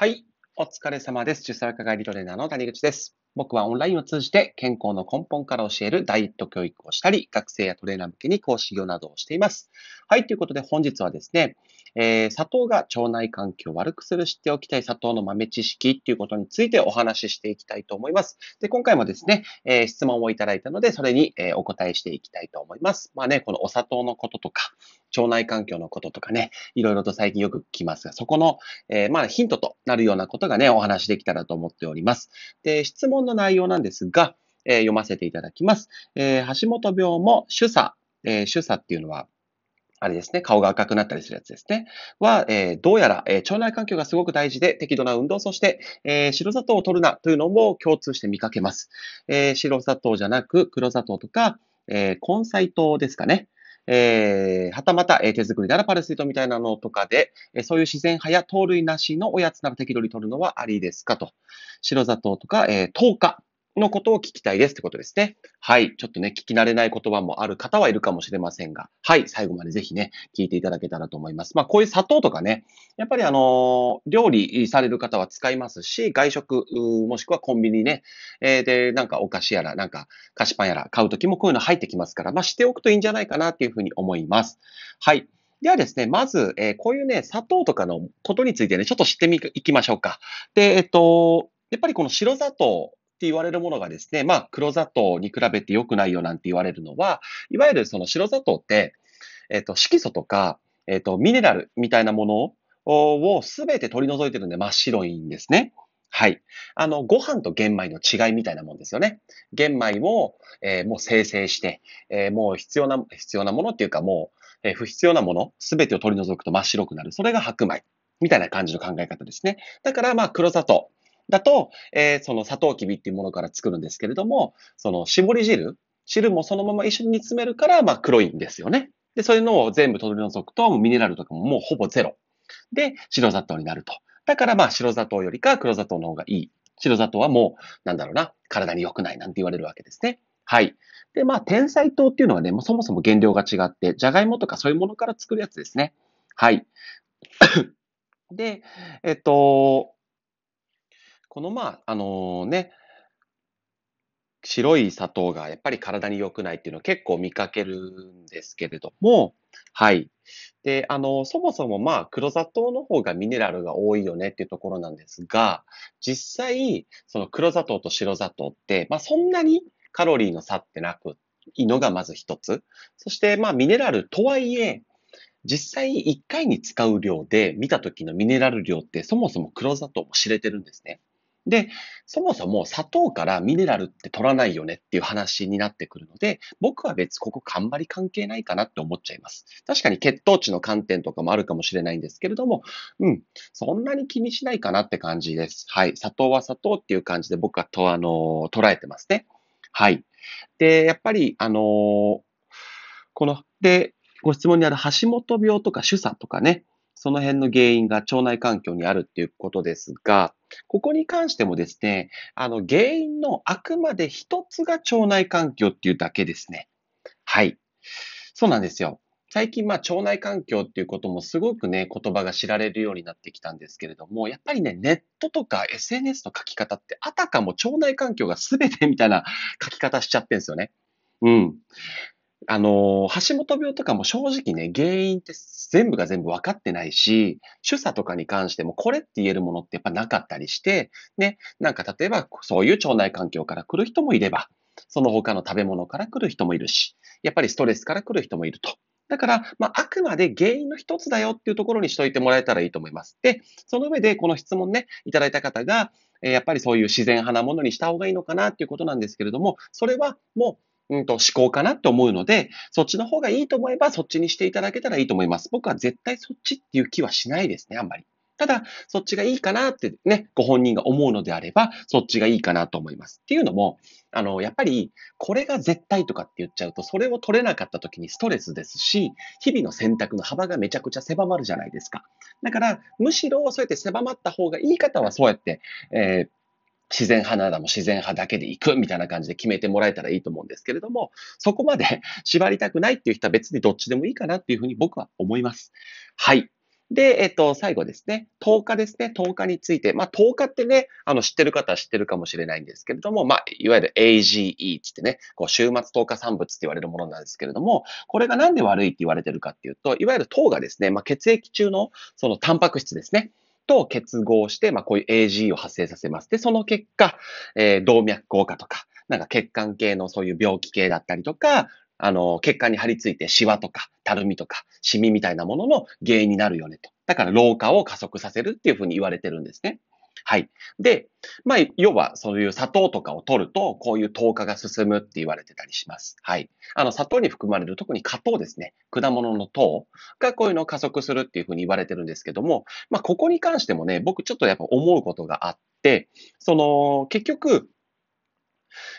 はい。お疲れ様です。受精科外リトレーナーの谷口です。僕はオンラインを通じて健康の根本から教えるダイエット教育をしたり、学生やトレーナー向けに講師業などをしています。はい。ということで本日はですね、えー砂糖が腸内環境を悪くする知っておきたい砂糖の豆知識っていうことについてお話ししていきたいと思います。で、今回もですね、えー質問をいただいたので、それに、えーお答えしていきたいと思います。まあね、このお砂糖のこととか、腸内環境のこととかね、いろいろと最近よく聞きますが、そこのえまあ、ヒントとなるようなことがね、お話できたらと思っております。で、質問の内容なんですが、え読ませていただきます。え橋本病も主査、え主査っていうのは、あれですね、顔が赤くなったりするやつですね。は、えーどうやら、えー腸内環境がすごく大事で、適度な運動、そして、えー白砂糖を取るなというのも共通して見かけます。え白砂糖じゃなく、黒砂糖とか、え根菜糖ですかね。えはたまた、え手作りならパルスイートみたいなのとかで、えそういう自然派や糖類なしのおやつなら適度に取るのはありですかと。白砂糖とか、え糖化のことを聞きたいですってことですね。はい。ちょっとね、聞き慣れない言葉もある方はいるかもしれませんが、はい。最後までぜひね、聞いていただけたらと思います。まあ、こういう砂糖とかね、やっぱりあの料理される方は使いますし、外食、もしくはコンビニね、えーで、なんかお菓子やら、なんか菓子パンやら買うときもこういうの入ってきますから、まあ、しておくといいんじゃないかなっていうふうに思います。はい。ではですね、まず、えーこういうね、砂糖とかのことについてね、ちょっと知ってみ、いきましょうか。で、えっと、やっぱりこの白砂糖って言われるものがですね、まあ、黒砂糖に比べて良くないよなんて言われるのは、いわゆるその白砂糖って、えっと、色素とか、えっと、ミネラルみたいなものをすべて取り除いてるんで真っ白いんですね。はい。あの、ご飯と玄米の違いみたいなもんですよね。玄米を、えーもう生成して、えーもう必要な、必要なものっていうかもう、えー不必要なもの、すべてを取り除くと真っ白くなる。それが白米。みたいな感じの考え方ですね。だから、まあ、黒砂糖だと、えーその砂糖きびっていうものから作るんですけれども、その絞り汁、汁もそのまま一緒に煮詰めるから、まあ、黒いんですよね。で、そういうのを全部取り除くと、ミネラルとかももうほぼゼロ。で、白砂糖になると。だからまあ白砂糖よりか黒砂糖の方がいい。白砂糖はもう、なんだろうな、体に良くないなんて言われるわけですね。はい。で、まあ、天才糖っていうのはね、もうそもそも原料が違って、じゃがいもとかそういうものから作るやつですね。はい。で、えっと、このまあ、あのね、白い砂糖がやっぱり体に良くないっていうのを結構見かけるんですけれども、はい。で、あの、そもそもまあ、黒砂糖の方がミネラルが多いよねっていうところなんですが、実際、その黒砂糖と白砂糖って、まあ、そんなにカロリーの差ってなく、いいのがまず一つ。そして、まあ、ミネラルとはいえ、実際1回に使う量で見た時のミネラル量ってそもそも黒砂糖も知れてるんですね。で、そもそも砂糖からミネラルって取らないよねっていう話になってくるので、僕は別ここあんまり関係ないかなって思っちゃいます。確かに血糖値の観点とかもあるかもしれないんですけれども、うん、そんなに気にしないかなって感じです。はい。砂糖は砂糖っていう感じで僕はと、あの、捉えてますね。はい。で、やっぱり、あのこの、で、ご質問にある橋本病とか主査とかね、その辺の原因が腸内環境にあるっていうことですが、ここに関してもですね、あの、原因のあくまで一つが腸内環境っていうだけですね。はい。そうなんですよ。最近、まあ、腸内環境っていうこともすごくね、言葉が知られるようになってきたんですけれども、やっぱりね、ネットとか SNS の書き方って、あたかも腸内環境が全てみたいな書き方しちゃってんですよね。うん。あの、橋本病とかも正直ね、原因って全部が全部分かってないし、主査とかに関してもこれって言えるものってやっぱなかったりして、ね、なんか例えばそういう腸内環境から来る人もいれば、その他の食べ物から来る人もいるし、やっぱりストレスから来る人もいると。だから、まあ、あくまで原因の一つだよっていうところにしといてもらえたらいいと思います。で、その上でこの質問ね、いただいた方が、えやっぱりそういう自然派なものにした方がいいのかなっていうことなんですけれども、それはもう、うんと思考かなって思うので、そっちの方がいいと思えばそっちにしていただけたらいいと思います。僕は絶対そっちっていう気はしないですね、あんまり。ただ、そっちがいいかなってね、ご本人が思うのであれば、そっちがいいかなと思います。っていうのも、あの、やっぱり、これが絶対とかって言っちゃうと、それを取れなかった時にストレスですし、日々の選択の幅がめちゃくちゃ狭まるじゃないですか。だから、むしろそうやって狭まった方がいい方はそうやって、えー自然派ならも自然派だけで行くみたいな感じで決めてもらえたらいいと思うんですけれども、そこまで 縛りたくないっていう人は別にどっちでもいいかなっていうふうに僕は思います。はい。で、えっと、最後ですね。10日ですね。10日について。まあ、10日ってね、あの、知ってる方は知ってるかもしれないんですけれども、まあ、いわゆる AGE ってね、こう、週末10日産物って言われるものなんですけれども、これがなんで悪いって言われてるかっていうと、いわゆる糖がですね、まあ、血液中のそのタンパク質ですね。と結合して、まあ、こういう AG を発生させます。で、その結果、えー、動脈硬化とか、なんか血管系のそういう病気系だったりとか、あの、血管に張り付いてシワとか、たるみとか、シミみたいなものの原因になるよねと。だから老化を加速させるっていうふうに言われてるんですね。はい。で、まあ、要はそういう砂糖とかを取ると、こういう糖化が進むって言われてたりします。はい。あの、砂糖に含まれる特に果糖ですね。果物の糖がこういうのを加速するっていうふうに言われてるんですけども、まあ、ここに関してもね、僕ちょっとやっぱ思うことがあって、その、結局、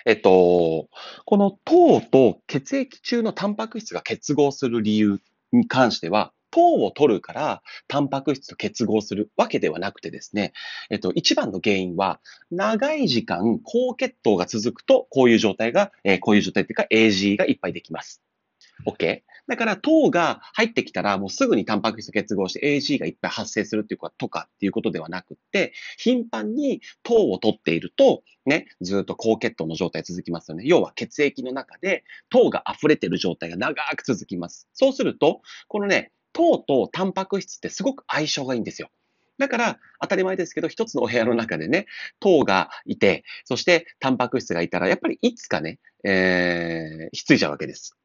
えっと、この糖と血液中のタンパク質が結合する理由に関しては、糖を取るから、タンパク質と結合するわけではなくてですね、えっと、一番の原因は、長い時間、高血糖が続くと、こういう状態が、えー、こういう状態っていうか、AG がいっぱいできます。OK? だから糖が入ってきたらもうすぐにタンパク質と結合して AG がいっぱい発生するっていうこととかっていうことではなくて、頻繁に糖を取っていると、ね、ずっと高血糖の状態続きますよね。要は血液の中で糖が溢れてる状態が長く続きます。そうすると、このね、糖とタンパク質ってすごく相性がいいんですよ。だから、当たり前ですけど、一つのお部屋の中でね、糖がいて、そしてタンパク質がいたら、やっぱりいつかね、えー、ひっついちゃうわけです。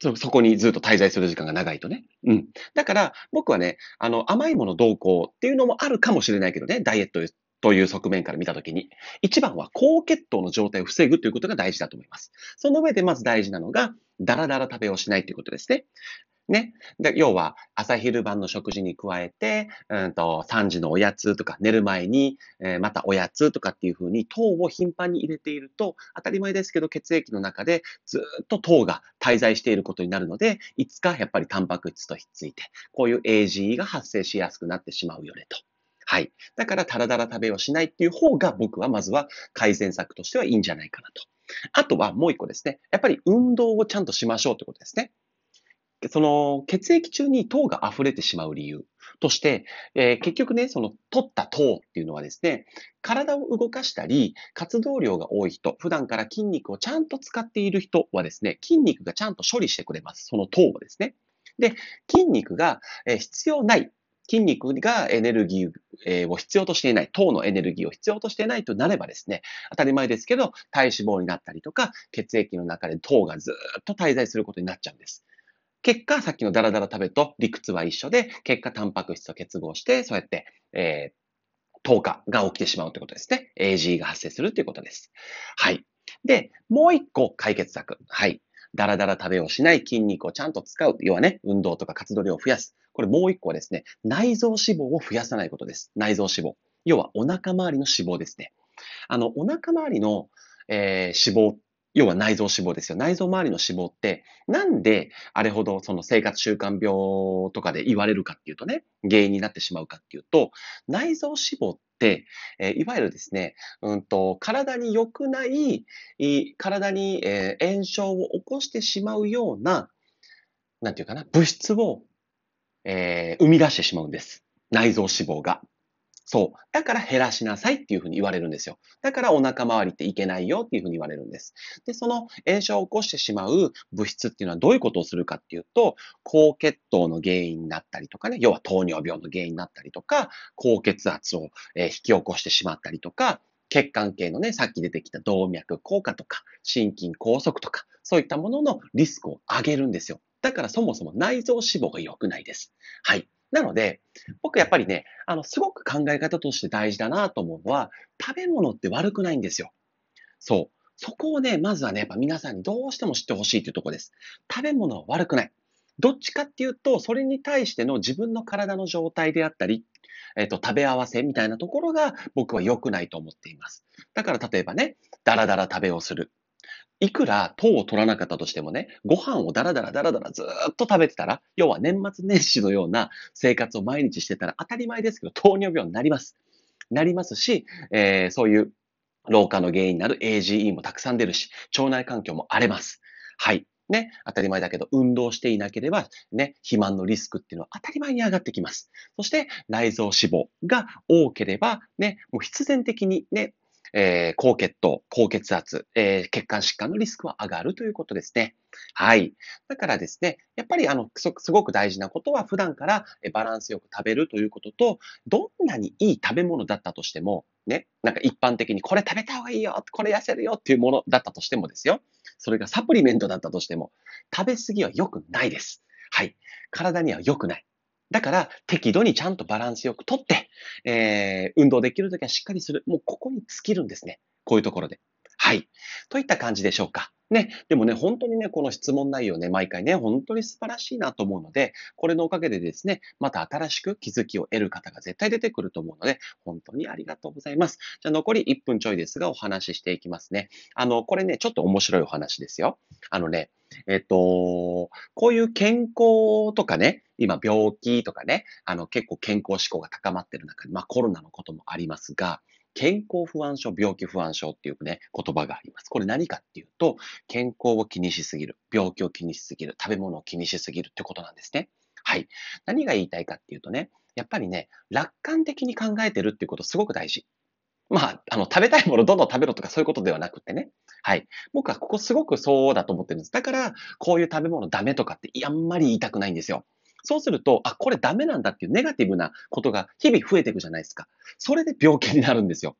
そ、そこにずっと滞在する時間が長いとね。うん。だから、僕はね、あの、甘いものどうこうっていうのもあるかもしれないけどね、ダイエットという側面から見たときに、一番は高血糖の状態を防ぐということが大事だと思います。その上でまず大事なのが、ダラダラ食べをしないということですね。ね。で、要は、朝昼晩の食事に加えて、うんと、3時のおやつとか、寝る前に、えー、またおやつとかっていうふうに、糖を頻繁に入れていると、当たり前ですけど、血液の中でずっと糖が滞在していることになるので、いつかやっぱりタンパク質とひっついて、こういう AGE が発生しやすくなってしまうよねと。はい。だから、タラダラ食べをしないっていう方が、僕はまずは改善策としてはいいんじゃないかなと。あとはもう一個ですね。やっぱり運動をちゃんとしましょうってことですね。その血液中に糖が溢れてしまう理由として、えー、結局ね、その取った糖っていうのはですね、体を動かしたり、活動量が多い人、普段から筋肉をちゃんと使っている人はですね、筋肉がちゃんと処理してくれます。その糖をですね。で、筋肉が必要ない、筋肉がエネルギーを必要としていない、糖のエネルギーを必要としていないとなればですね、当たり前ですけど、体脂肪になったりとか、血液の中で糖がずっと滞在することになっちゃうんです。結果、さっきのダラダラ食べと理屈は一緒で、結果、タンパク質と結合して、そうやって、えー、糖化が起きてしまうということですね。AG が発生するということです。はい。で、もう一個解決策。はい。ダラダラ食べをしない筋肉をちゃんと使う。要はね、運動とか活動量を増やす。これもう一個はですね、内臓脂肪を増やさないことです。内臓脂肪。要はお腹周りの脂肪ですね。あの、お腹周りの、えー、脂肪っ要は内臓脂肪ですよ。内臓周りの脂肪って、なんであれほどその生活習慣病とかで言われるかっていうとね、原因になってしまうかっていうと、内臓脂肪って、えいわゆるですね、うんと、体に良くない、体に、え炎症を起こしてしまうような、なんていうかな、物質を、えー、生み出してしまうんです。内臓脂肪が。そう。だから減らしなさいっていうふうに言われるんですよ。だからお腹周りっていけないよっていうふうに言われるんです。で、その炎症を起こしてしまう物質っていうのはどういうことをするかっていうと、高血糖の原因になったりとかね、要は糖尿病の原因になったりとか、高血圧を引き起こしてしまったりとか、血管系のね、さっき出てきた動脈硬化とか、心筋梗塞とか、そういったもののリスクを上げるんですよ。だからそもそも内臓脂肪が良くないです。はい。なので、僕やっぱりね、あの、すごく考え方として大事だなと思うのは、食べ物って悪くないんですよ。そう。そこをね、まずはね、やっぱ皆さんにどうしても知ってほしいというところです。食べ物は悪くない。どっちかっていうと、それに対しての自分の体の状態であったり、えっ、と、食べ合わせみたいなところが僕は良くないと思っています。だから例えばね、ダラダラ食べをする。いくら糖を取らなかったとしてもね、ご飯をダラダラダラダラずっと食べてたら、要は年末年始のような生活を毎日してたら当たり前ですけど、糖尿病になります。なりますし、えー、そういう老化の原因になる AGE もたくさん出るし、腸内環境も荒れます。はい。ね、当たり前だけど、運動していなければ、ね、肥満のリスクっていうのは当たり前に上がってきます。そして、内臓脂肪が多ければ、ね、もう必然的にね、えー、高血糖、高血圧、えー、血管疾患のリスクは上がるということですね。はい。だからですね、やっぱりあの、すごく大事なことは普段からバランスよく食べるということと、どんなにいい食べ物だったとしても、ね、なんか一般的にこれ食べた方がいいよ、これ痩せるよっていうものだったとしてもですよ。それがサプリメントだったとしても、食べ過ぎは良くないです。はい。体には良くない。だから、適度にちゃんとバランスよくとって、えー、運動できるときはしっかりする。もうここに尽きるんですね。こういうところで。はい。といった感じでしょうか。ね。でもね、本当にね、この質問内容ね、毎回ね、本当に素晴らしいなと思うので、これのおかげでですね、また新しく気づきを得る方が絶対出てくると思うので、本当にありがとうございます。じゃあ残り1分ちょいですが、お話ししていきますね。あの、これね、ちょっと面白いお話ですよ。あのね、えっと、こういう健康とかね、今病気とかね、あの結構健康志向が高まってる中に、まあコロナのこともありますが、健康不安症、病気不安症っていうね、言葉があります。これ何かっていうと、健康を気にしすぎる、病気を気にしすぎる、食べ物を気にしすぎるってことなんですね。はい。何が言いたいかっていうとね、やっぱりね、楽観的に考えてるっていうことすごく大事。まあ、あの、食べたいものどんどん食べろとかそういうことではなくてね。はい。僕はここすごくそうだと思ってるんです。だから、こういう食べ物ダメとかってあんまり言いたくないんですよ。そうすると、あ、これダメなんだっていうネガティブなことが日々増えていくじゃないですか。それで病気になるんですよ。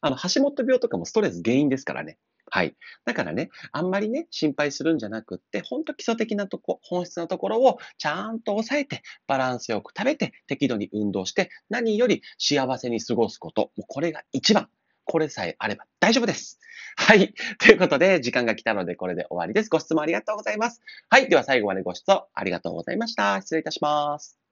あの、橋本病とかもストレス原因ですからね。はい。だからね、あんまりね、心配するんじゃなくって、ほんと基礎的なとこ、本質なところをちゃんと抑えて、バランスよく食べて、適度に運動して、何より幸せに過ごすこと。もうこれが一番。これさえあれば大丈夫です。はい。ということで、時間が来たのでこれで終わりです。ご質問ありがとうございます。はい。では最後までご視聴ありがとうございました。失礼いたします。